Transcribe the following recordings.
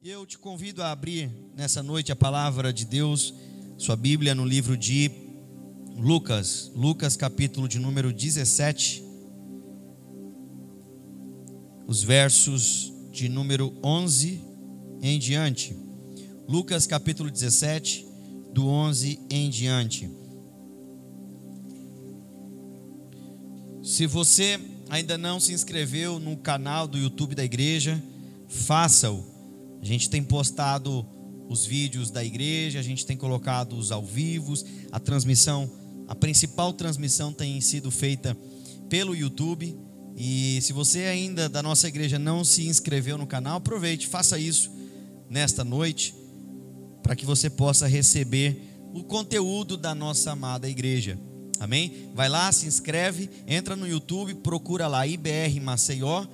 Eu te convido a abrir nessa noite a palavra de Deus, sua Bíblia, no livro de Lucas, Lucas capítulo de número 17, os versos de número 11 em diante. Lucas capítulo 17, do 11 em diante. Se você ainda não se inscreveu no canal do YouTube da igreja, faça-o a gente tem postado os vídeos da igreja, a gente tem colocado os ao vivos, a transmissão, a principal transmissão tem sido feita pelo YouTube. E se você ainda da nossa igreja não se inscreveu no canal, aproveite, faça isso nesta noite, para que você possa receber o conteúdo da nossa amada igreja. Amém? Vai lá, se inscreve, entra no YouTube, procura lá IBR Maceió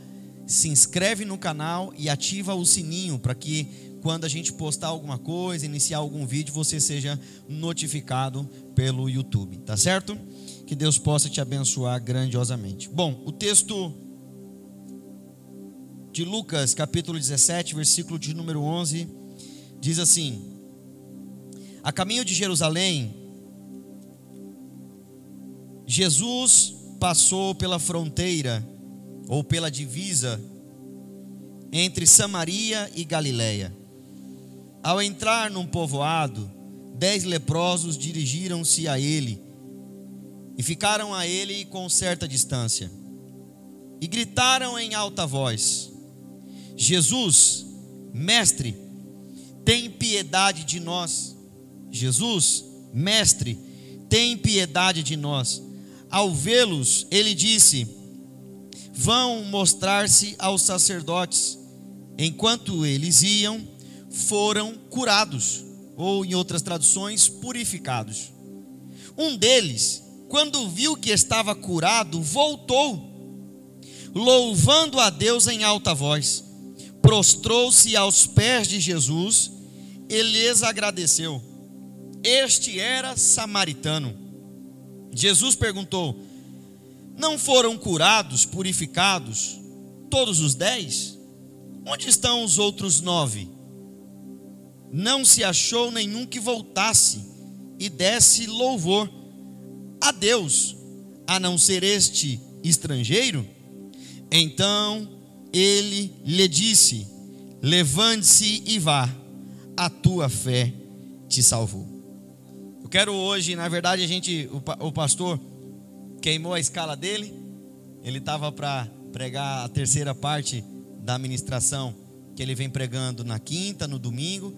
se inscreve no canal e ativa o sininho para que quando a gente postar alguma coisa, iniciar algum vídeo, você seja notificado pelo YouTube, tá certo? Que Deus possa te abençoar grandiosamente. Bom, o texto de Lucas, capítulo 17, versículo de número 11, diz assim: A caminho de Jerusalém, Jesus passou pela fronteira ou pela divisa entre Samaria e Galiléia. Ao entrar num povoado, dez leprosos dirigiram-se a ele e ficaram a ele com certa distância. E gritaram em alta voz: Jesus, mestre, tem piedade de nós. Jesus, mestre, tem piedade de nós. Ao vê-los, ele disse: vão mostrar-se aos sacerdotes. Enquanto eles iam, foram curados, ou em outras traduções, purificados. Um deles, quando viu que estava curado, voltou, louvando a Deus em alta voz, prostrou-se aos pés de Jesus e lhes agradeceu. Este era samaritano. Jesus perguntou: não foram curados, purificados, todos os dez? Onde estão os outros nove? Não se achou nenhum que voltasse e desse louvor a Deus, a não ser este estrangeiro? Então ele lhe disse: Levante-se e vá, a tua fé te salvou. Eu quero hoje, na verdade, a gente, o pastor queimou a escala dele. Ele estava para pregar a terceira parte da ministração que ele vem pregando na quinta, no domingo,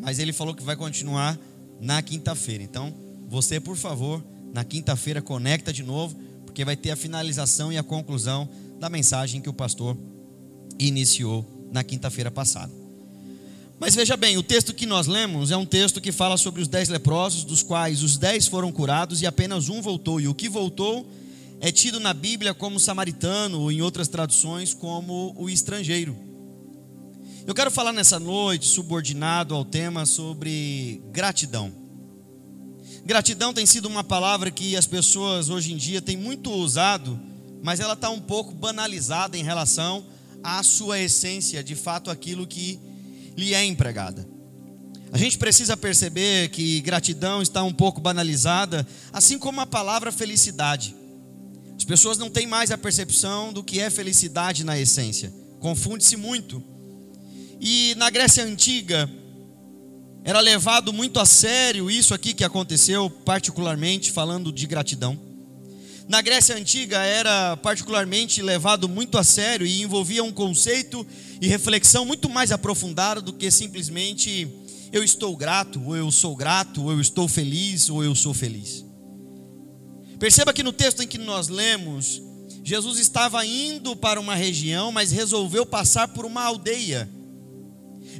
mas ele falou que vai continuar na quinta-feira. Então, você, por favor, na quinta-feira conecta de novo, porque vai ter a finalização e a conclusão da mensagem que o pastor iniciou na quinta-feira passada. Mas veja bem, o texto que nós lemos é um texto que fala sobre os dez leprosos, dos quais os dez foram curados e apenas um voltou. E o que voltou é tido na Bíblia como samaritano, ou em outras traduções, como o estrangeiro. Eu quero falar nessa noite, subordinado ao tema sobre gratidão. Gratidão tem sido uma palavra que as pessoas hoje em dia têm muito usado, mas ela está um pouco banalizada em relação à sua essência, de fato, aquilo que lhe é empregada. A gente precisa perceber que gratidão está um pouco banalizada, assim como a palavra felicidade. As pessoas não têm mais a percepção do que é felicidade na essência, confunde-se muito. E na Grécia Antiga, era levado muito a sério isso aqui que aconteceu, particularmente falando de gratidão. Na Grécia Antiga era particularmente levado muito a sério e envolvia um conceito e reflexão muito mais aprofundada do que simplesmente eu estou grato, ou eu sou grato, ou eu estou feliz, ou eu sou feliz. Perceba que no texto em que nós lemos, Jesus estava indo para uma região, mas resolveu passar por uma aldeia.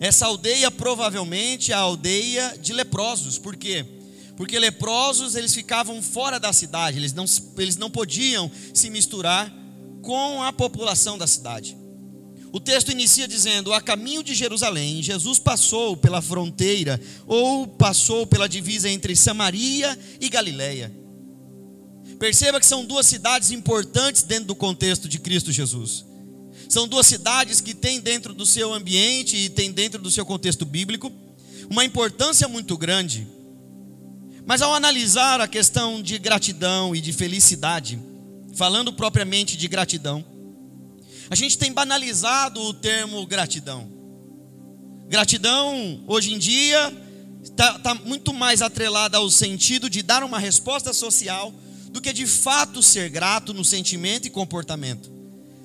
Essa aldeia provavelmente é a aldeia de leprosos, por quê? Porque leprosos eles ficavam fora da cidade, eles não, eles não podiam se misturar com a população da cidade. O texto inicia dizendo: A caminho de Jerusalém, Jesus passou pela fronteira, ou passou pela divisa entre Samaria e Galiléia. Perceba que são duas cidades importantes dentro do contexto de Cristo Jesus. São duas cidades que têm dentro do seu ambiente e têm dentro do seu contexto bíblico uma importância muito grande. Mas ao analisar a questão de gratidão e de felicidade, falando propriamente de gratidão, a gente tem banalizado o termo gratidão. Gratidão, hoje em dia, está tá muito mais atrelada ao sentido de dar uma resposta social do que de fato ser grato no sentimento e comportamento.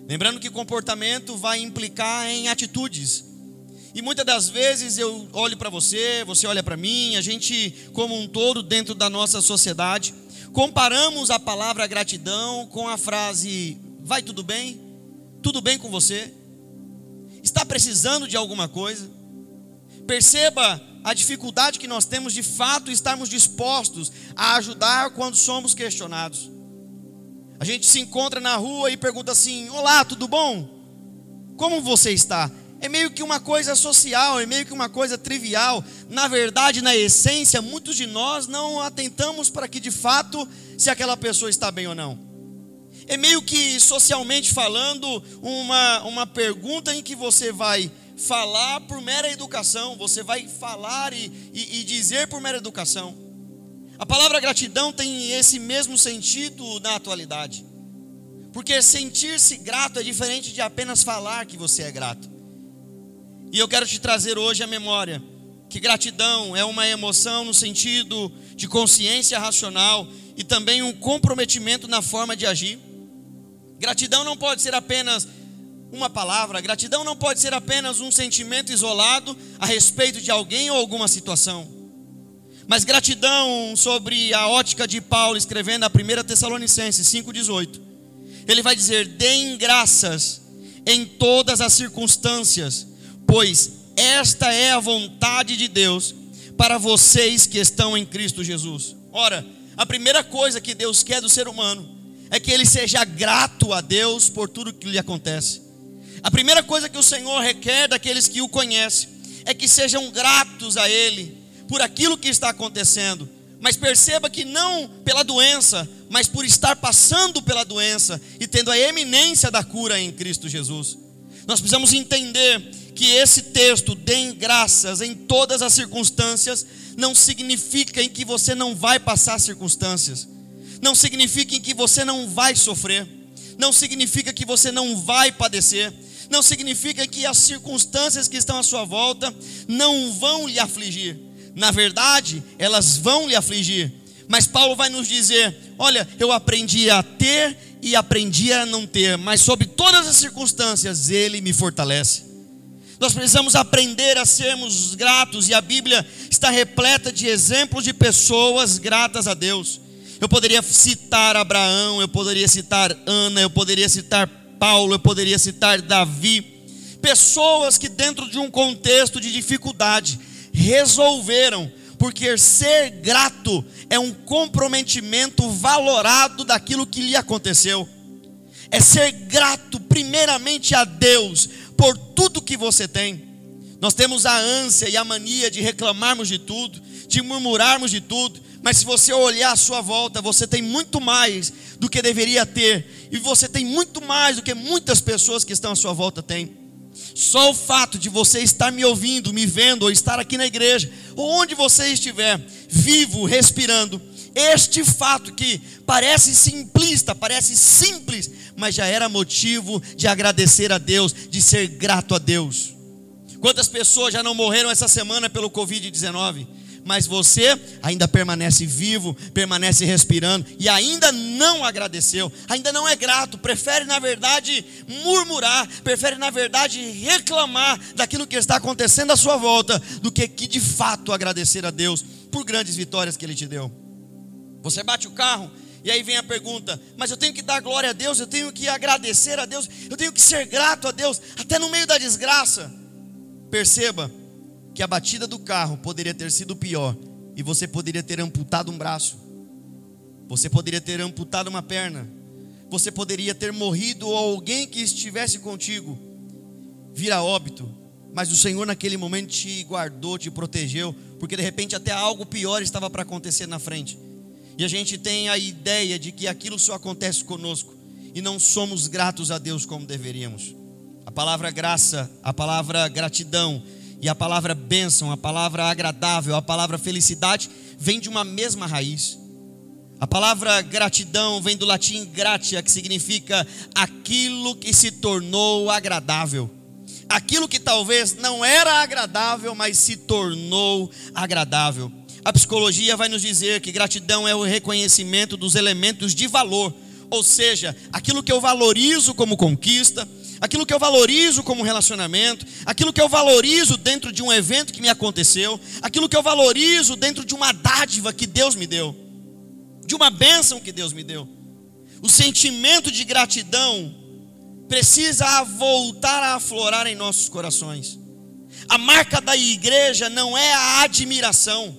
Lembrando que comportamento vai implicar em atitudes. E muitas das vezes eu olho para você, você olha para mim, a gente, como um todo, dentro da nossa sociedade, comparamos a palavra gratidão com a frase: vai tudo bem? Tudo bem com você? Está precisando de alguma coisa? Perceba a dificuldade que nós temos de fato estarmos dispostos a ajudar quando somos questionados. A gente se encontra na rua e pergunta assim: Olá, tudo bom? Como você está? É meio que uma coisa social, é meio que uma coisa trivial. Na verdade, na essência, muitos de nós não atentamos para que de fato se aquela pessoa está bem ou não. É meio que socialmente falando, uma, uma pergunta em que você vai falar por mera educação, você vai falar e, e, e dizer por mera educação. A palavra gratidão tem esse mesmo sentido na atualidade, porque sentir-se grato é diferente de apenas falar que você é grato. E eu quero te trazer hoje a memória que gratidão é uma emoção no sentido de consciência racional e também um comprometimento na forma de agir. Gratidão não pode ser apenas uma palavra. Gratidão não pode ser apenas um sentimento isolado a respeito de alguém ou alguma situação. Mas gratidão sobre a ótica de Paulo escrevendo a 1 Tessalonicenses 5,18. Ele vai dizer: deem graças em todas as circunstâncias, pois esta é a vontade de Deus para vocês que estão em Cristo Jesus. Ora, a primeira coisa que Deus quer do ser humano é que ele seja grato a Deus por tudo que lhe acontece. A primeira coisa que o Senhor requer daqueles que o conhecem é que sejam gratos a Ele por aquilo que está acontecendo. Mas perceba que não pela doença, mas por estar passando pela doença e tendo a eminência da cura em Cristo Jesus. Nós precisamos entender que esse texto, deem graças em todas as circunstâncias, não significa em que você não vai passar circunstâncias, não significa em que você não vai sofrer, não significa que você não vai padecer, não significa que as circunstâncias que estão à sua volta não vão lhe afligir. Na verdade, elas vão lhe afligir. Mas Paulo vai nos dizer: olha, eu aprendi a ter e aprendi a não ter, mas sob todas as circunstâncias, Ele me fortalece. Nós precisamos aprender a sermos gratos, e a Bíblia está repleta de exemplos de pessoas gratas a Deus. Eu poderia citar Abraão, eu poderia citar Ana, eu poderia citar Paulo, eu poderia citar Davi, pessoas que, dentro de um contexto de dificuldade, resolveram, porque ser grato é um comprometimento valorado daquilo que lhe aconteceu, é ser grato, primeiramente, a Deus por tudo que você tem. Nós temos a ânsia e a mania de reclamarmos de tudo, de murmurarmos de tudo, mas se você olhar à sua volta, você tem muito mais do que deveria ter, e você tem muito mais do que muitas pessoas que estão à sua volta têm. Só o fato de você estar me ouvindo, me vendo, ou estar aqui na igreja, ou onde você estiver, vivo, respirando, este fato que parece simplista, parece simples, mas já era motivo de agradecer a Deus, de ser grato a Deus. Quantas pessoas já não morreram essa semana pelo Covid-19? mas você ainda permanece vivo, permanece respirando e ainda não agradeceu, ainda não é grato, prefere na verdade murmurar, prefere na verdade reclamar daquilo que está acontecendo à sua volta, do que que de fato agradecer a Deus por grandes vitórias que Ele te deu. Você bate o carro e aí vem a pergunta: mas eu tenho que dar glória a Deus, eu tenho que agradecer a Deus, eu tenho que ser grato a Deus, até no meio da desgraça. Perceba, que a batida do carro poderia ter sido pior e você poderia ter amputado um braço, você poderia ter amputado uma perna, você poderia ter morrido ou alguém que estivesse contigo vira óbito, mas o Senhor naquele momento te guardou, te protegeu, porque de repente até algo pior estava para acontecer na frente. E a gente tem a ideia de que aquilo só acontece conosco e não somos gratos a Deus como deveríamos. A palavra graça, a palavra gratidão e a palavra bênção, a palavra agradável, a palavra felicidade vem de uma mesma raiz. A palavra gratidão vem do latim gratia, que significa aquilo que se tornou agradável. Aquilo que talvez não era agradável, mas se tornou agradável. A psicologia vai nos dizer que gratidão é o reconhecimento dos elementos de valor, ou seja, aquilo que eu valorizo como conquista, aquilo que eu valorizo como relacionamento, aquilo que eu valorizo dentro de um evento que me aconteceu, aquilo que eu valorizo dentro de uma dádiva que Deus me deu, de uma bênção que Deus me deu. O sentimento de gratidão precisa voltar a aflorar em nossos corações. A marca da igreja não é a admiração,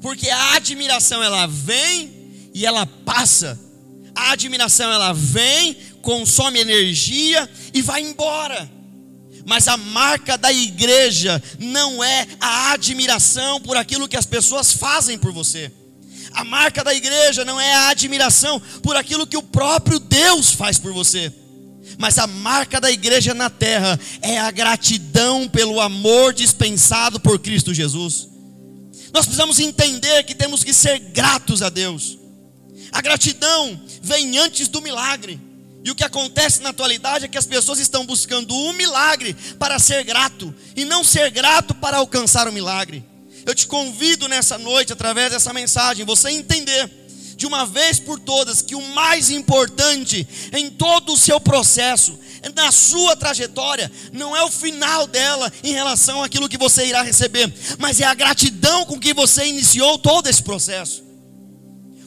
porque a admiração ela vem e ela passa. A admiração ela vem, consome energia e vai embora. Mas a marca da igreja não é a admiração por aquilo que as pessoas fazem por você. A marca da igreja não é a admiração por aquilo que o próprio Deus faz por você. Mas a marca da igreja na terra é a gratidão pelo amor dispensado por Cristo Jesus. Nós precisamos entender que temos que ser gratos a Deus. A gratidão vem antes do milagre. E o que acontece na atualidade é que as pessoas estão buscando um milagre para ser grato e não ser grato para alcançar o milagre. Eu te convido nessa noite, através dessa mensagem, você entender de uma vez por todas que o mais importante em todo o seu processo, na sua trajetória, não é o final dela em relação àquilo que você irá receber, mas é a gratidão com que você iniciou todo esse processo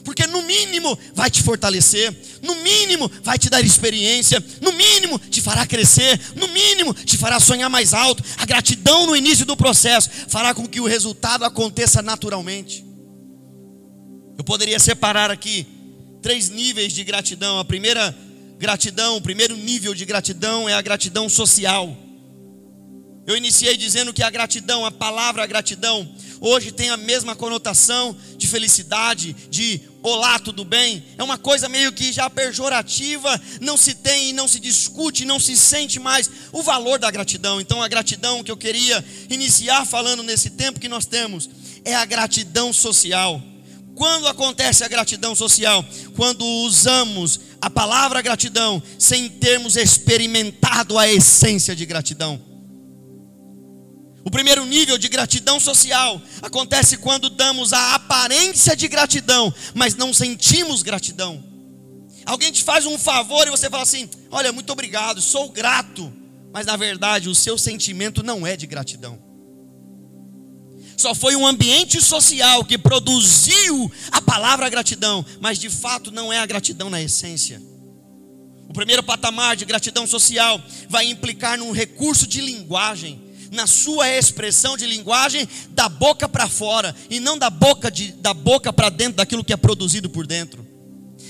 porque no mínimo vai te fortalecer, no mínimo vai te dar experiência, no mínimo te fará crescer, no mínimo te fará sonhar mais alto. A gratidão no início do processo fará com que o resultado aconteça naturalmente. Eu poderia separar aqui três níveis de gratidão. A primeira gratidão, o primeiro nível de gratidão é a gratidão social. Eu iniciei dizendo que a gratidão, a palavra gratidão, hoje tem a mesma conotação de felicidade, de olá, tudo bem? É uma coisa meio que já pejorativa, não se tem e não se discute, não se sente mais o valor da gratidão. Então, a gratidão que eu queria iniciar falando nesse tempo que nós temos é a gratidão social. Quando acontece a gratidão social? Quando usamos a palavra gratidão sem termos experimentado a essência de gratidão. O primeiro nível de gratidão social acontece quando damos a aparência de gratidão, mas não sentimos gratidão. Alguém te faz um favor e você fala assim: Olha, muito obrigado, sou grato. Mas na verdade o seu sentimento não é de gratidão. Só foi um ambiente social que produziu a palavra gratidão, mas de fato não é a gratidão na essência. O primeiro patamar de gratidão social vai implicar num recurso de linguagem na sua expressão de linguagem da boca para fora e não da boca de, da boca para dentro daquilo que é produzido por dentro.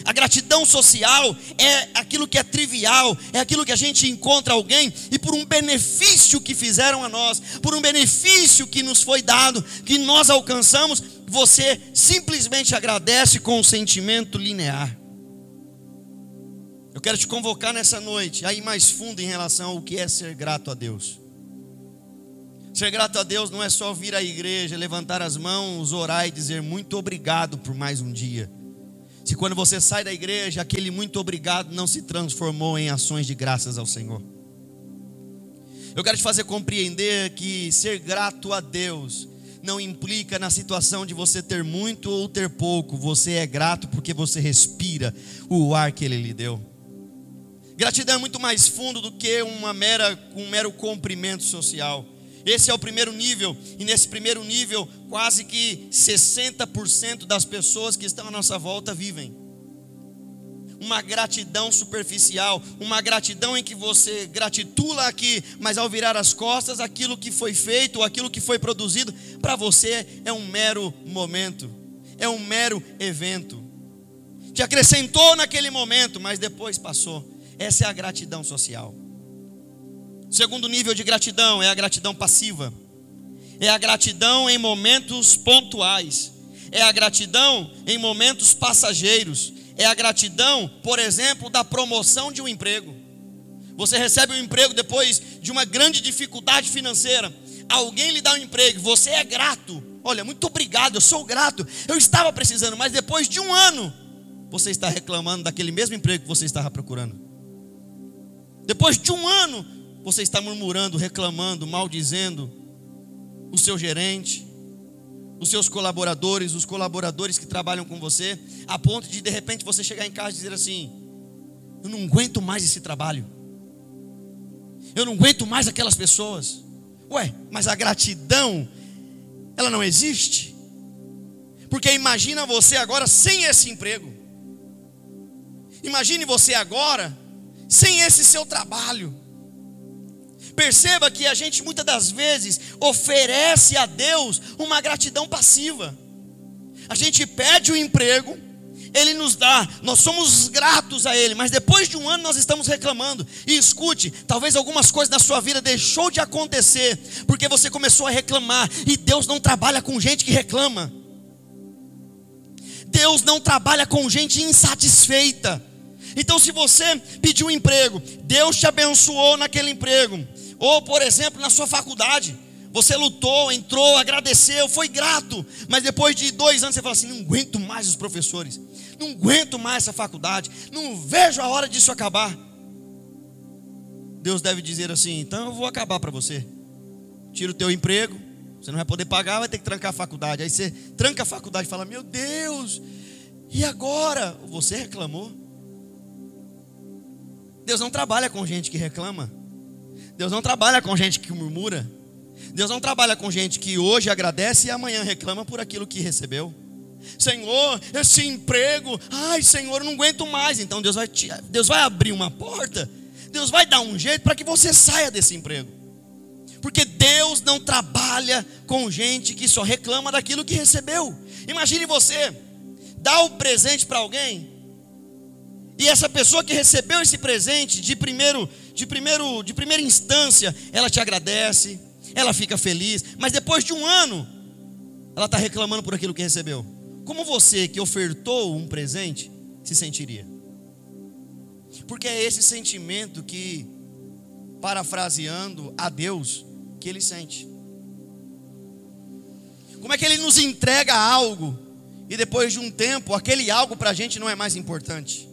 A gratidão social é aquilo que é trivial, é aquilo que a gente encontra alguém e por um benefício que fizeram a nós, por um benefício que nos foi dado, que nós alcançamos, você simplesmente agradece com um sentimento linear. Eu quero te convocar nessa noite a ir mais fundo em relação ao que é ser grato a Deus. Ser grato a Deus não é só vir à igreja, levantar as mãos, orar e dizer muito obrigado por mais um dia. Se quando você sai da igreja, aquele muito obrigado não se transformou em ações de graças ao Senhor. Eu quero te fazer compreender que ser grato a Deus não implica na situação de você ter muito ou ter pouco. Você é grato porque você respira o ar que Ele lhe deu. Gratidão é muito mais fundo do que uma mera, um mero cumprimento social. Esse é o primeiro nível, e nesse primeiro nível, quase que 60% das pessoas que estão à nossa volta vivem. Uma gratidão superficial, uma gratidão em que você gratitula aqui, mas ao virar as costas, aquilo que foi feito, aquilo que foi produzido, para você é um mero momento, é um mero evento. Te acrescentou naquele momento, mas depois passou. Essa é a gratidão social. Segundo nível de gratidão é a gratidão passiva. É a gratidão em momentos pontuais. É a gratidão em momentos passageiros. É a gratidão, por exemplo, da promoção de um emprego. Você recebe um emprego depois de uma grande dificuldade financeira. Alguém lhe dá um emprego, você é grato. Olha, muito obrigado, eu sou grato. Eu estava precisando, mas depois de um ano, você está reclamando daquele mesmo emprego que você estava procurando. Depois de um ano, você está murmurando, reclamando, maldizendo o seu gerente, os seus colaboradores, os colaboradores que trabalham com você, a ponto de de repente você chegar em casa e dizer assim: Eu não aguento mais esse trabalho, eu não aguento mais aquelas pessoas. Ué, mas a gratidão, ela não existe? Porque imagina você agora sem esse emprego, imagine você agora sem esse seu trabalho. Perceba que a gente muitas das vezes oferece a Deus uma gratidão passiva. A gente pede o um emprego, Ele nos dá, nós somos gratos a Ele, mas depois de um ano nós estamos reclamando. E escute, talvez algumas coisas na sua vida deixou de acontecer porque você começou a reclamar. E Deus não trabalha com gente que reclama. Deus não trabalha com gente insatisfeita. Então, se você pediu um emprego, Deus te abençoou naquele emprego, ou, por exemplo, na sua faculdade, você lutou, entrou, agradeceu, foi grato, mas depois de dois anos você fala assim: não aguento mais os professores, não aguento mais essa faculdade, não vejo a hora disso acabar. Deus deve dizer assim: então eu vou acabar para você. Tira o teu emprego, você não vai poder pagar, vai ter que trancar a faculdade. Aí você tranca a faculdade e fala: Meu Deus, e agora? Você reclamou. Deus não trabalha com gente que reclama. Deus não trabalha com gente que murmura. Deus não trabalha com gente que hoje agradece e amanhã reclama por aquilo que recebeu. Senhor, esse emprego, ai Senhor, eu não aguento mais. Então Deus vai, te, Deus vai abrir uma porta, Deus vai dar um jeito para que você saia desse emprego. Porque Deus não trabalha com gente que só reclama daquilo que recebeu. Imagine você dar o presente para alguém e essa pessoa que recebeu esse presente de primeiro, de primeiro, de primeira instância, ela te agradece, ela fica feliz, mas depois de um ano, ela está reclamando por aquilo que recebeu. Como você que ofertou um presente se sentiria? Porque é esse sentimento que, parafraseando a Deus, que ele sente. Como é que ele nos entrega algo e depois de um tempo aquele algo para a gente não é mais importante?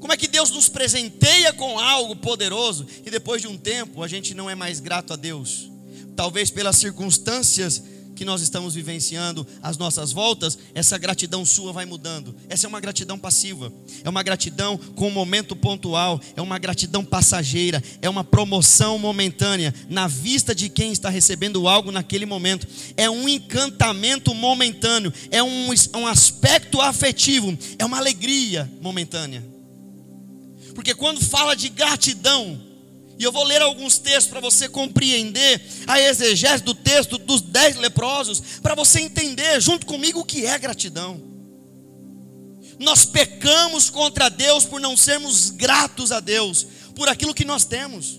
Como é que Deus nos presenteia com algo poderoso e depois de um tempo a gente não é mais grato a Deus? Talvez pelas circunstâncias que nós estamos vivenciando, as nossas voltas, essa gratidão sua vai mudando. Essa é uma gratidão passiva, é uma gratidão com um momento pontual, é uma gratidão passageira, é uma promoção momentânea na vista de quem está recebendo algo naquele momento. É um encantamento momentâneo, é um, um aspecto afetivo, é uma alegria momentânea. Porque quando fala de gratidão, e eu vou ler alguns textos para você compreender a exegese do texto dos dez leprosos, para você entender junto comigo o que é gratidão. Nós pecamos contra Deus por não sermos gratos a Deus por aquilo que nós temos.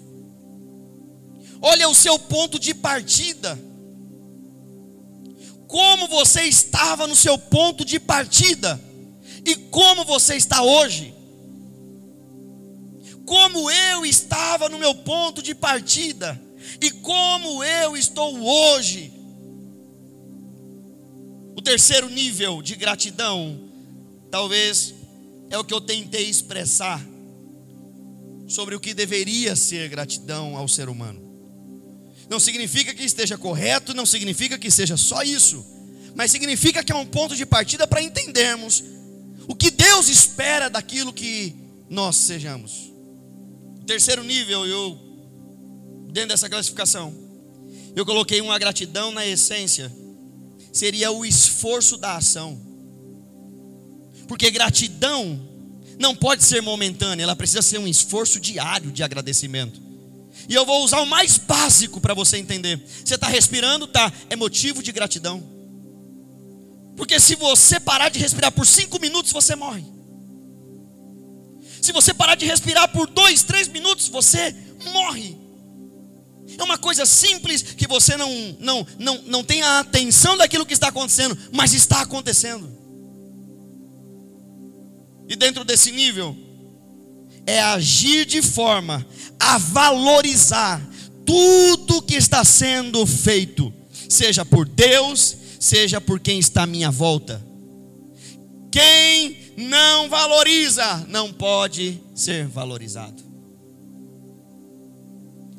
Olha o seu ponto de partida. Como você estava no seu ponto de partida e como você está hoje como eu estava no meu ponto de partida e como eu estou hoje. O terceiro nível de gratidão, talvez, é o que eu tentei expressar sobre o que deveria ser gratidão ao ser humano. Não significa que esteja correto, não significa que seja só isso, mas significa que é um ponto de partida para entendermos o que Deus espera daquilo que nós sejamos terceiro nível, eu, dentro dessa classificação, eu coloquei uma gratidão na essência, seria o esforço da ação. Porque gratidão não pode ser momentânea, ela precisa ser um esforço diário de agradecimento. E eu vou usar o mais básico para você entender. Você está respirando, tá? É motivo de gratidão. Porque se você parar de respirar por cinco minutos, você morre. Se você parar de respirar por dois, três minutos, você morre. É uma coisa simples que você não, não, não, não tem a atenção daquilo que está acontecendo, mas está acontecendo. E dentro desse nível, é agir de forma a valorizar tudo que está sendo feito, seja por Deus, seja por quem está à minha volta. Quem não valoriza não pode ser valorizado.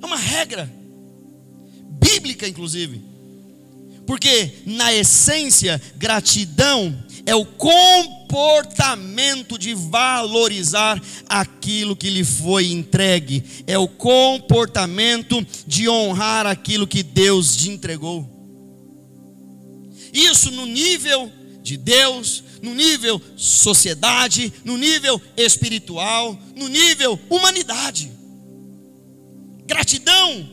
É uma regra bíblica, inclusive. Porque, na essência, gratidão é o comportamento de valorizar aquilo que lhe foi entregue, é o comportamento de honrar aquilo que Deus te entregou. Isso no nível de Deus, no nível sociedade, no nível espiritual, no nível humanidade. Gratidão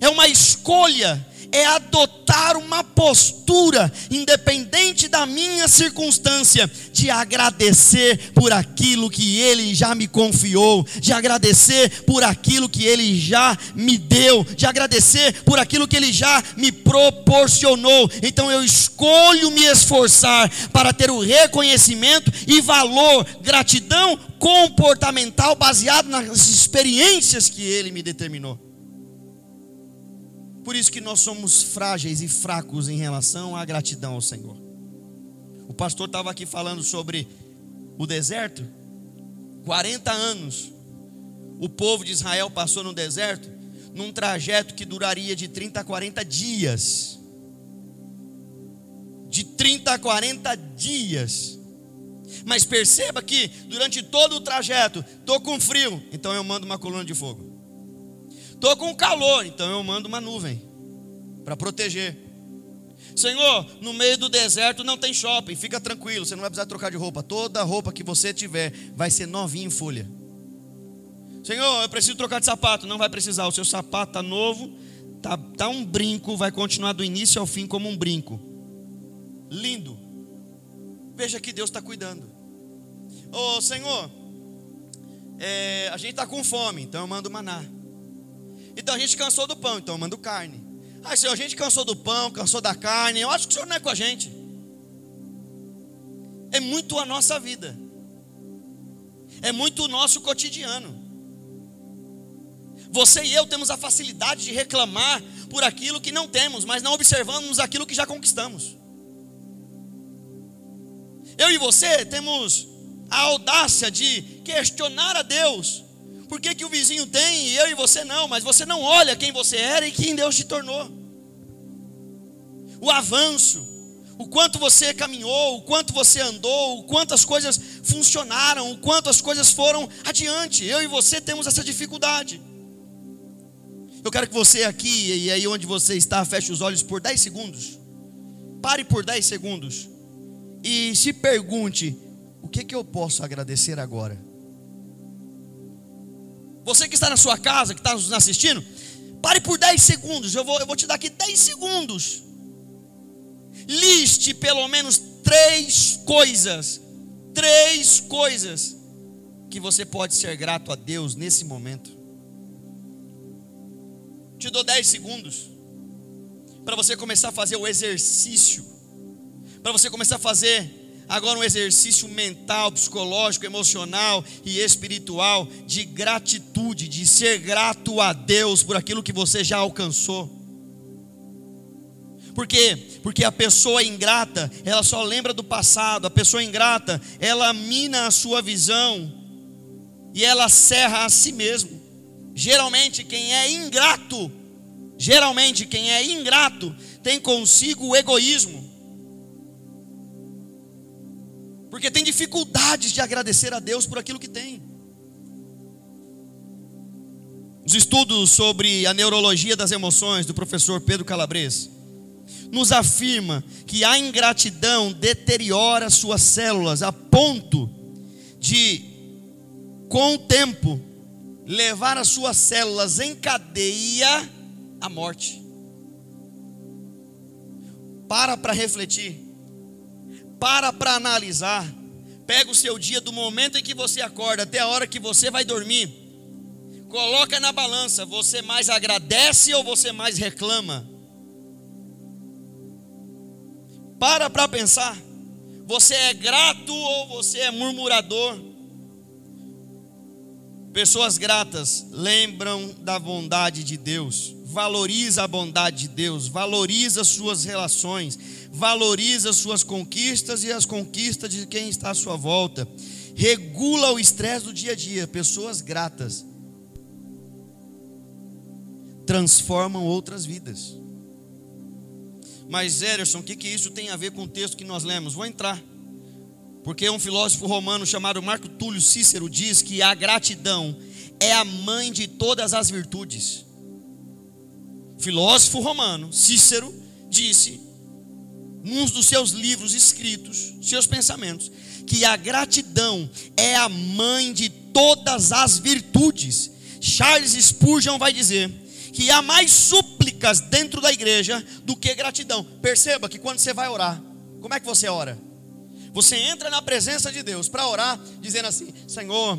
é uma escolha é adotar uma postura, independente da minha circunstância, de agradecer por aquilo que Ele já me confiou, de agradecer por aquilo que Ele já me deu, de agradecer por aquilo que Ele já me proporcionou. Então eu escolho me esforçar para ter o reconhecimento e valor, gratidão comportamental baseado nas experiências que Ele me determinou. Por isso que nós somos frágeis e fracos em relação à gratidão ao Senhor. O pastor estava aqui falando sobre o deserto. 40 anos o povo de Israel passou no deserto, num trajeto que duraria de 30 a 40 dias. De 30 a 40 dias. Mas perceba que durante todo o trajeto, estou com frio, então eu mando uma coluna de fogo. Estou com calor, então eu mando uma nuvem para proteger. Senhor, no meio do deserto não tem shopping, fica tranquilo, você não vai precisar trocar de roupa. Toda roupa que você tiver vai ser novinha em folha. Senhor, eu preciso trocar de sapato. Não vai precisar, o seu sapato está novo, tá, tá um brinco, vai continuar do início ao fim como um brinco. Lindo. Veja que Deus está cuidando. Ô Senhor, é, a gente está com fome, então eu mando maná. Então a gente cansou do pão, então eu mando carne. Ah, Senhor, a gente cansou do pão, cansou da carne. Eu acho que o Senhor não é com a gente. É muito a nossa vida. É muito o nosso cotidiano. Você e eu temos a facilidade de reclamar por aquilo que não temos, mas não observamos aquilo que já conquistamos. Eu e você temos a audácia de questionar a Deus por que, que o vizinho tem e eu e você não? Mas você não olha quem você era e quem Deus te tornou. O avanço, o quanto você caminhou, o quanto você andou, o quanto as coisas funcionaram, o quanto as coisas foram adiante. Eu e você temos essa dificuldade. Eu quero que você aqui e aí onde você está, feche os olhos por 10 segundos. Pare por 10 segundos e se pergunte: o que, que eu posso agradecer agora? Você que está na sua casa, que está nos assistindo, pare por 10 segundos. Eu vou, eu vou te dar aqui 10 segundos. Liste pelo menos três coisas. Três coisas que você pode ser grato a Deus nesse momento. Te dou 10 segundos para você começar a fazer o exercício, para você começar a fazer agora um exercício mental, psicológico, emocional e espiritual de gratitude, de ser grato a Deus por aquilo que você já alcançou. Por quê? Porque a pessoa ingrata, ela só lembra do passado, a pessoa ingrata, ela mina a sua visão e ela serra a si mesmo. Geralmente quem é ingrato, geralmente quem é ingrato tem consigo o egoísmo. Porque tem dificuldades de agradecer a Deus por aquilo que tem. Os estudos sobre a neurologia das emoções do professor Pedro Calabres nos afirma que a ingratidão deteriora suas células a ponto de, com o tempo, levar as suas células em cadeia à morte. Para para refletir para para analisar. Pega o seu dia do momento em que você acorda até a hora que você vai dormir. Coloca na balança, você mais agradece ou você mais reclama? Para para pensar. Você é grato ou você é murmurador? Pessoas gratas lembram da bondade de Deus, valoriza a bondade de Deus, valoriza suas relações, valoriza suas conquistas e as conquistas de quem está à sua volta. Regula o estresse do dia a dia. Pessoas gratas transformam outras vidas. Mas, Ederson, o que, que isso tem a ver com o texto que nós lemos? Vou entrar. Porque um filósofo romano chamado Marco Túlio Cícero diz que a gratidão é a mãe de todas as virtudes. Filósofo romano, Cícero, disse, num dos seus livros escritos, seus pensamentos, que a gratidão é a mãe de todas as virtudes. Charles Spurgeon vai dizer que há mais súplicas dentro da igreja do que gratidão. Perceba que quando você vai orar, como é que você ora? Você entra na presença de Deus para orar, dizendo assim: Senhor,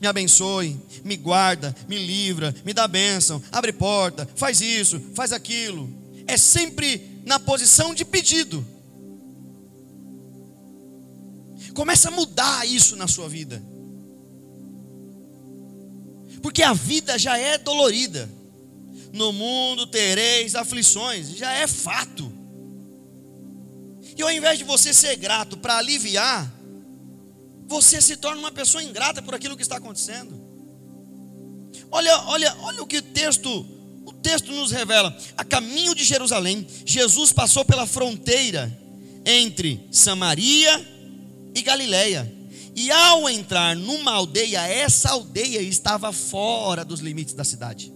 me abençoe, me guarda, me livra, me dá bênção, abre porta, faz isso, faz aquilo. É sempre na posição de pedido. Começa a mudar isso na sua vida. Porque a vida já é dolorida no mundo tereis aflições, já é fato. E ao invés de você ser grato para aliviar, você se torna uma pessoa ingrata por aquilo que está acontecendo. Olha, olha, olha o que o texto, o texto nos revela. A caminho de Jerusalém, Jesus passou pela fronteira entre Samaria e Galiléia. E ao entrar numa aldeia, essa aldeia estava fora dos limites da cidade.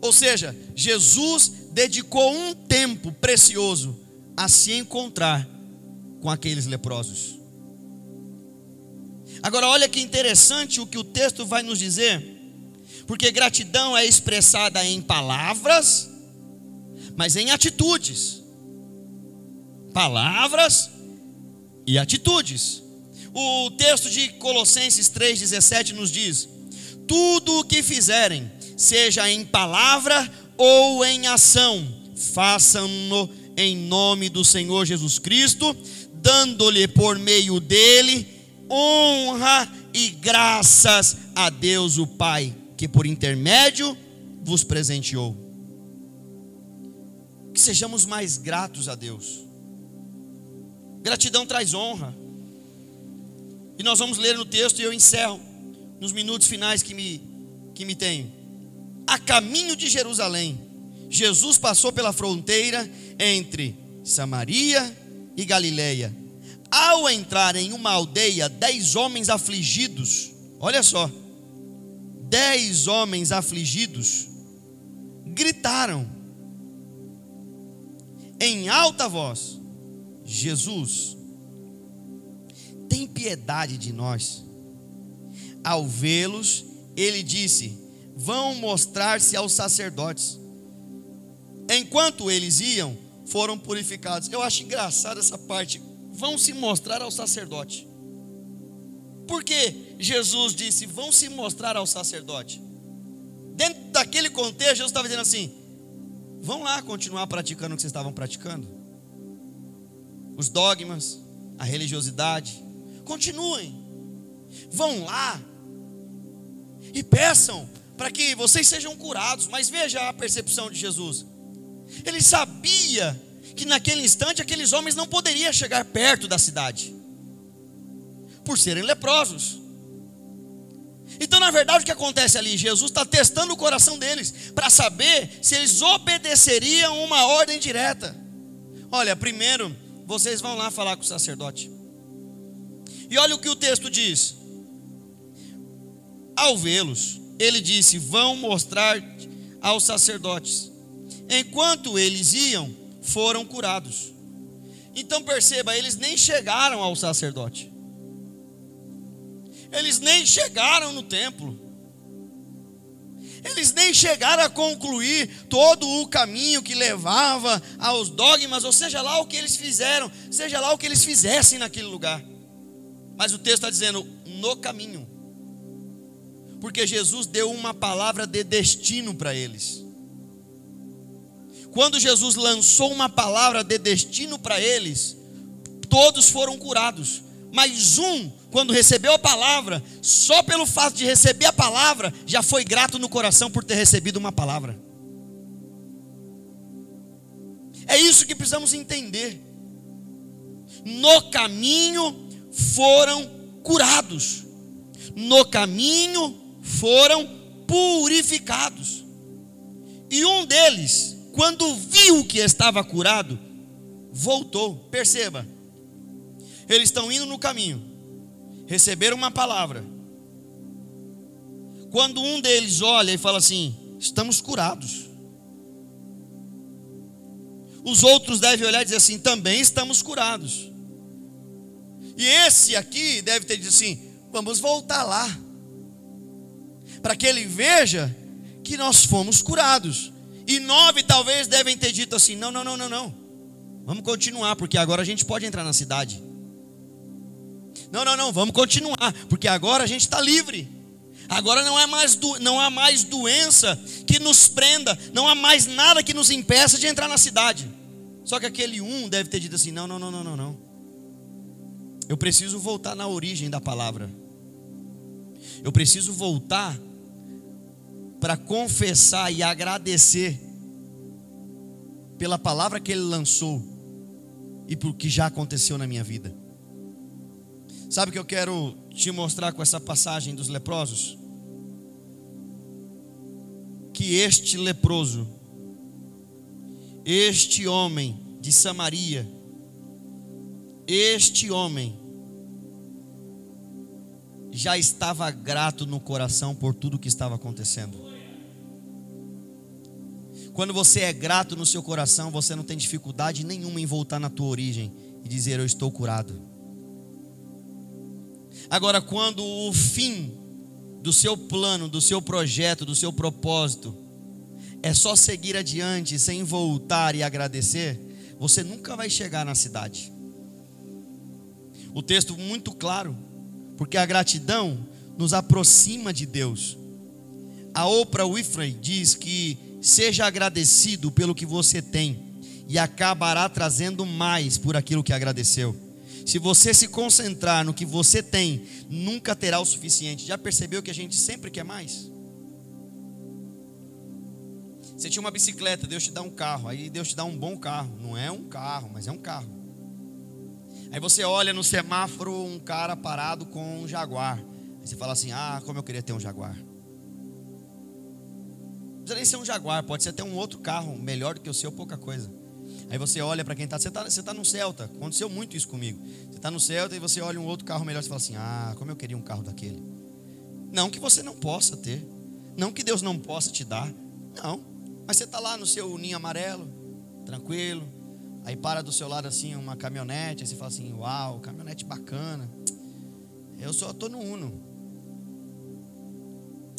Ou seja, Jesus dedicou um tempo precioso a se encontrar com aqueles leprosos. Agora, olha que interessante o que o texto vai nos dizer, porque gratidão é expressada em palavras, mas em atitudes. Palavras e atitudes. O texto de Colossenses 3,17 nos diz: Tudo o que fizerem, seja em palavra ou em ação, façam-no em nome do Senhor Jesus Cristo, dando-lhe por meio dele honra e graças a Deus o Pai, que por intermédio vos presenteou. Que sejamos mais gratos a Deus. Gratidão traz honra. E nós vamos ler no texto e eu encerro nos minutos finais que me, que me tenho a caminho de Jerusalém, Jesus passou pela fronteira entre Samaria e Galileia. Ao entrar em uma aldeia, dez homens afligidos, olha só, dez homens afligidos, gritaram em alta voz: Jesus, tem piedade de nós. Ao vê-los, ele disse: vão mostrar-se aos sacerdotes. Enquanto eles iam, foram purificados. Eu acho engraçado essa parte. Vão se mostrar ao sacerdote. Porque Jesus disse: vão se mostrar ao sacerdote. Dentro daquele contexto, Jesus estava dizendo assim: vão lá continuar praticando o que vocês estavam praticando. Os dogmas, a religiosidade. Continuem. Vão lá e peçam para que vocês sejam curados. Mas veja a percepção de Jesus. Ele sabia que naquele instante aqueles homens não poderiam chegar perto da cidade, por serem leprosos. Então, na verdade, o que acontece ali? Jesus está testando o coração deles para saber se eles obedeceriam uma ordem direta. Olha, primeiro, vocês vão lá falar com o sacerdote. E olha o que o texto diz: ao vê-los, ele disse: Vão mostrar aos sacerdotes. Enquanto eles iam, foram curados. Então perceba, eles nem chegaram ao sacerdote. Eles nem chegaram no templo. Eles nem chegaram a concluir todo o caminho que levava aos dogmas, ou seja lá o que eles fizeram, seja lá o que eles fizessem naquele lugar. Mas o texto está dizendo: no caminho porque Jesus deu uma palavra de destino para eles. Quando Jesus lançou uma palavra de destino para eles, todos foram curados, mas um quando recebeu a palavra, só pelo fato de receber a palavra, já foi grato no coração por ter recebido uma palavra. É isso que precisamos entender. No caminho foram curados, no caminho foram purificados. E um deles, quando viu que estava curado, voltou. Perceba, eles estão indo no caminho, receberam uma palavra. Quando um deles olha e fala assim: estamos curados. Os outros devem olhar e dizer assim: também estamos curados. E esse aqui deve ter dito assim: vamos voltar lá, para que ele veja que nós fomos curados. E nove talvez devem ter dito assim: não, não, não, não, não. Vamos continuar, porque agora a gente pode entrar na cidade. Não, não, não, vamos continuar, porque agora a gente está livre. Agora não, é mais do, não há mais doença que nos prenda, não há mais nada que nos impeça de entrar na cidade. Só que aquele um deve ter dito assim: não, não, não, não, não, não. Eu preciso voltar na origem da palavra. Eu preciso voltar para confessar e agradecer pela palavra que ele lançou e por que já aconteceu na minha vida. Sabe o que eu quero te mostrar com essa passagem dos leprosos? Que este leproso, este homem de Samaria, este homem já estava grato no coração por tudo que estava acontecendo. Quando você é grato no seu coração, você não tem dificuldade nenhuma em voltar na tua origem e dizer eu estou curado. Agora, quando o fim do seu plano, do seu projeto, do seu propósito é só seguir adiante sem voltar e agradecer, você nunca vai chegar na cidade. O texto muito claro, porque a gratidão nos aproxima de Deus. A Oprah Winfrey diz que seja agradecido pelo que você tem e acabará trazendo mais por aquilo que agradeceu. Se você se concentrar no que você tem, nunca terá o suficiente. Já percebeu que a gente sempre quer mais? Você tinha uma bicicleta, Deus te dá um carro, aí Deus te dá um bom carro. Não é um carro, mas é um carro. Aí você olha no semáforo um cara parado com um jaguar. Aí você fala assim: Ah, como eu queria ter um jaguar. Precisa nem ser um jaguar, pode ser até um outro carro melhor do que o seu, pouca coisa. Aí você olha para quem está, você está você tá no Celta, aconteceu muito isso comigo. Você está no Celta e você olha um outro carro melhor, você fala assim: Ah, como eu queria um carro daquele. Não que você não possa ter, não que Deus não possa te dar, não. Mas você está lá no seu ninho amarelo, tranquilo. Aí para do seu lado assim uma caminhonete, aí você fala assim: Uau, caminhonete bacana. Eu só estou no Uno.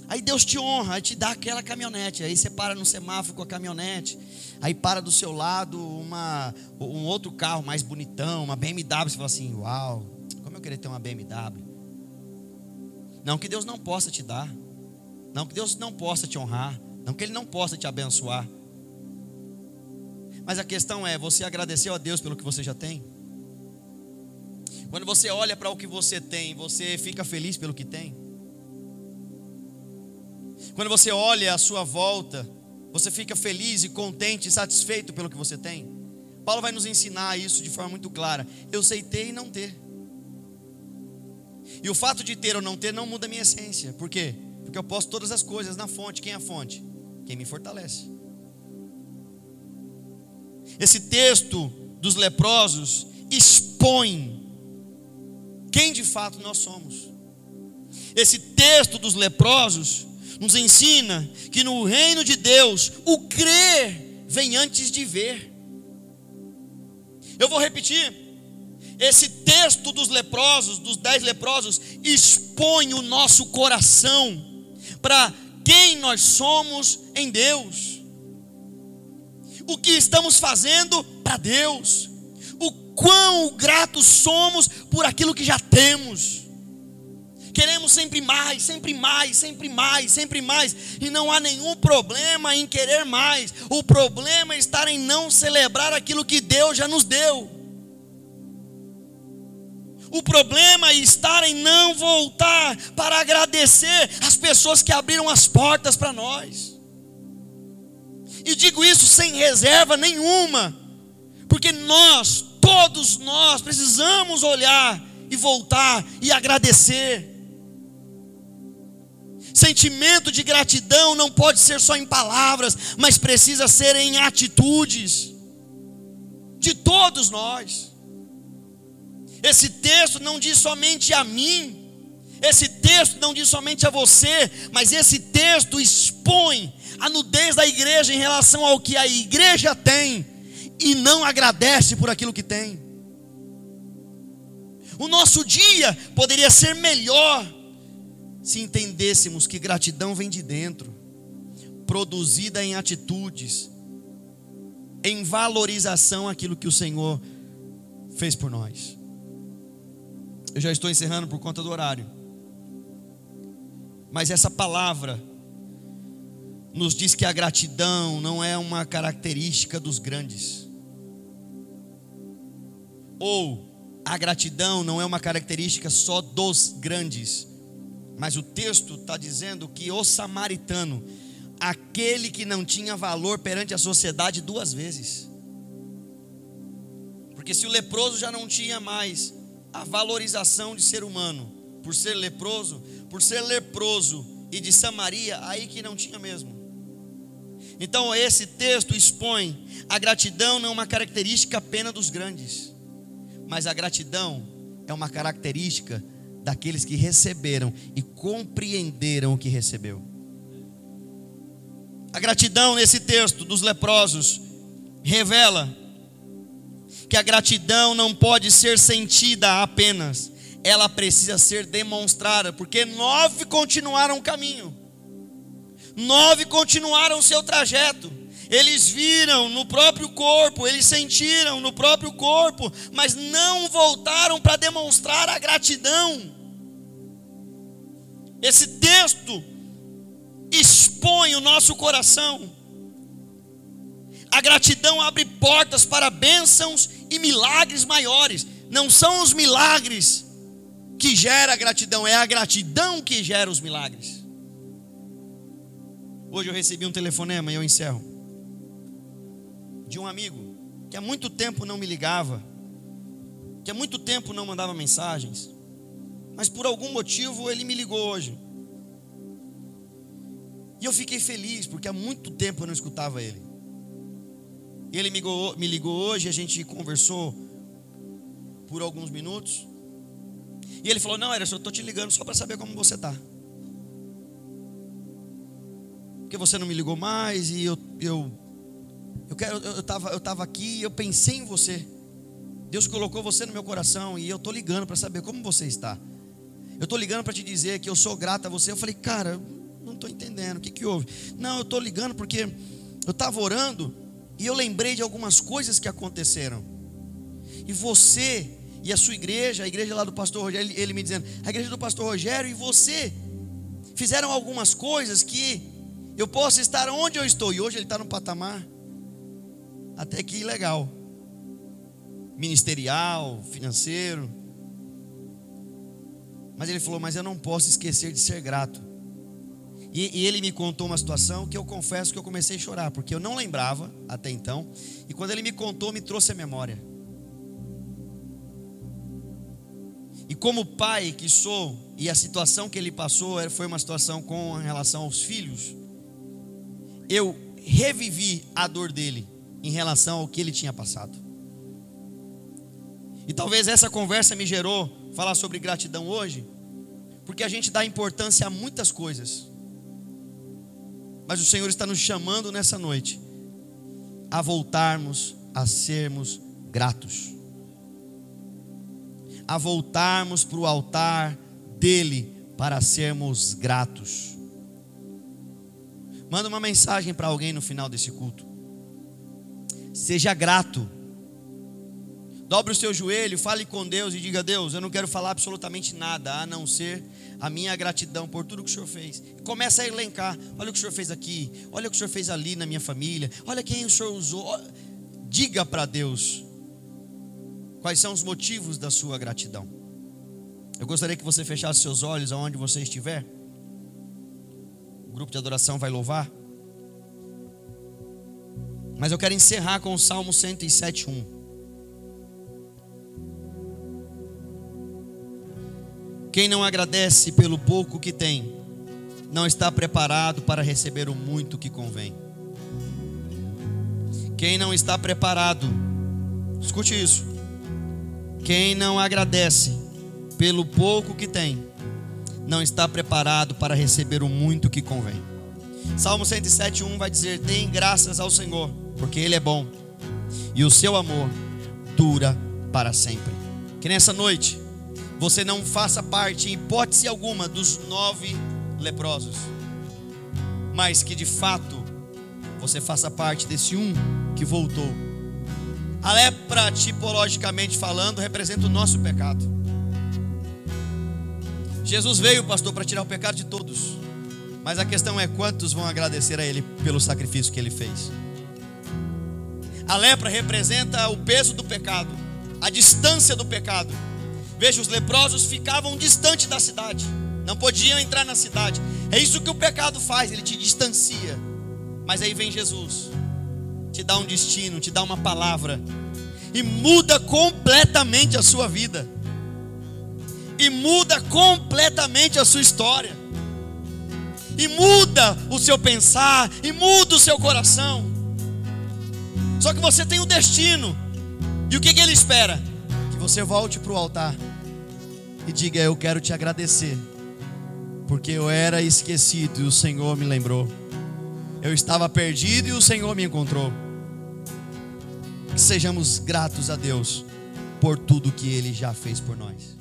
Aí Deus te honra, aí te dá aquela caminhonete. Aí você para no semáforo com a caminhonete. Aí para do seu lado uma, um outro carro mais bonitão, uma BMW. Você fala assim: Uau, como eu queria ter uma BMW. Não que Deus não possa te dar. Não que Deus não possa te honrar. Não que Ele não possa te abençoar. Mas a questão é: você agradeceu a Deus pelo que você já tem? Quando você olha para o que você tem, você fica feliz pelo que tem? Quando você olha à sua volta, você fica feliz e contente e satisfeito pelo que você tem? Paulo vai nos ensinar isso de forma muito clara. Eu sei ter e não ter. E o fato de ter ou não ter não muda a minha essência. Por quê? Porque eu posso todas as coisas na fonte. Quem é a fonte? Quem me fortalece. Esse texto dos leprosos expõe quem de fato nós somos. Esse texto dos leprosos nos ensina que no reino de Deus o crer vem antes de ver. Eu vou repetir. Esse texto dos leprosos, dos dez leprosos, expõe o nosso coração para quem nós somos em Deus, o que estamos fazendo para Deus, o quão gratos somos por aquilo que já temos. Queremos sempre mais, sempre mais, sempre mais, sempre mais, e não há nenhum problema em querer mais. O problema é estar em não celebrar aquilo que Deus já nos deu. O problema está em não voltar para agradecer as pessoas que abriram as portas para nós. E digo isso sem reserva nenhuma, porque nós, todos nós, precisamos olhar e voltar e agradecer. Sentimento de gratidão não pode ser só em palavras, mas precisa ser em atitudes de todos nós. Esse texto não diz somente a mim, esse texto não diz somente a você, mas esse texto expõe a nudez da igreja em relação ao que a igreja tem e não agradece por aquilo que tem. O nosso dia poderia ser melhor se entendêssemos que gratidão vem de dentro, produzida em atitudes, em valorização aquilo que o Senhor fez por nós. Eu já estou encerrando por conta do horário. Mas essa palavra nos diz que a gratidão não é uma característica dos grandes. Ou a gratidão não é uma característica só dos grandes. Mas o texto está dizendo que o samaritano, aquele que não tinha valor perante a sociedade duas vezes. Porque se o leproso já não tinha mais a valorização de ser humano por ser leproso, por ser leproso e de Samaria, aí que não tinha mesmo. Então esse texto expõe a gratidão não é uma característica apenas dos grandes, mas a gratidão é uma característica daqueles que receberam e compreenderam o que recebeu. A gratidão nesse texto dos leprosos revela que a gratidão não pode ser sentida apenas, ela precisa ser demonstrada, porque nove continuaram o caminho, nove continuaram o seu trajeto. Eles viram no próprio corpo, eles sentiram no próprio corpo, mas não voltaram para demonstrar a gratidão. Esse texto expõe o nosso coração. A gratidão abre portas para bênçãos e milagres maiores. Não são os milagres que gera a gratidão, é a gratidão que gera os milagres. Hoje eu recebi um telefonema e eu encerro. De um amigo que há muito tempo não me ligava, que há muito tempo não mandava mensagens, mas por algum motivo ele me ligou hoje. E eu fiquei feliz, porque há muito tempo eu não escutava ele. Ele me ligou, me ligou hoje, a gente conversou por alguns minutos. E ele falou: Não, Emerson, eu estou te ligando só para saber como você está. Porque você não me ligou mais e eu eu eu quero eu estava eu tava aqui e eu pensei em você. Deus colocou você no meu coração e eu estou ligando para saber como você está. Eu estou ligando para te dizer que eu sou grato a você. Eu falei, cara, não estou entendendo, o que, que houve? Não, eu estou ligando porque eu estava orando e eu lembrei de algumas coisas que aconteceram. E você e a sua igreja, a igreja lá do pastor Rogério, ele, ele me dizendo, a igreja do pastor Rogério e você fizeram algumas coisas que eu posso estar onde eu estou. E hoje ele está num patamar até que legal. Ministerial, financeiro. Mas ele falou, mas eu não posso esquecer de ser grato. E, e, ele me contou uma situação que eu confesso que eu comecei a chorar, porque eu não lembrava até então. E quando ele me contou, me trouxe a memória. E como pai que sou, e a situação que ele passou foi uma situação com relação aos filhos, eu revivi a dor dele em relação ao que ele tinha passado. E talvez essa conversa me gerou falar sobre gratidão hoje, porque a gente dá importância a muitas coisas mas o Senhor está nos chamando nessa noite a voltarmos a sermos gratos, a voltarmos para o altar dele para sermos gratos. Manda uma mensagem para alguém no final desse culto. Seja grato. Dobre o seu joelho, fale com Deus e diga: Deus, eu não quero falar absolutamente nada a não ser a minha gratidão por tudo que o Senhor fez. Começa a elencar: olha o que o Senhor fez aqui, olha o que o Senhor fez ali na minha família, olha quem o Senhor usou. Diga para Deus quais são os motivos da sua gratidão. Eu gostaria que você fechasse seus olhos aonde você estiver. O grupo de adoração vai louvar. Mas eu quero encerrar com o Salmo 107:1. Quem não agradece pelo pouco que tem, não está preparado para receber o muito que convém. Quem não está preparado, escute isso. Quem não agradece pelo pouco que tem, não está preparado para receber o muito que convém. Salmo 107:1 vai dizer: "Deem graças ao Senhor, porque ele é bom, e o seu amor dura para sempre". Que nessa noite você não faça parte, em hipótese alguma, dos nove leprosos, mas que de fato você faça parte desse um que voltou. A lepra, tipologicamente falando, representa o nosso pecado. Jesus veio, pastor, para tirar o pecado de todos. Mas a questão é quantos vão agradecer a Ele pelo sacrifício que Ele fez. A lepra representa o peso do pecado, a distância do pecado. Veja, os leprosos ficavam distante da cidade, não podiam entrar na cidade. É isso que o pecado faz, ele te distancia. Mas aí vem Jesus, te dá um destino, te dá uma palavra, e muda completamente a sua vida, e muda completamente a sua história, e muda o seu pensar, e muda o seu coração. Só que você tem um destino, e o que, que ele espera? Que você volte para o altar e diga: Eu quero te agradecer, porque eu era esquecido e o Senhor me lembrou. Eu estava perdido e o Senhor me encontrou. Que sejamos gratos a Deus por tudo que Ele já fez por nós.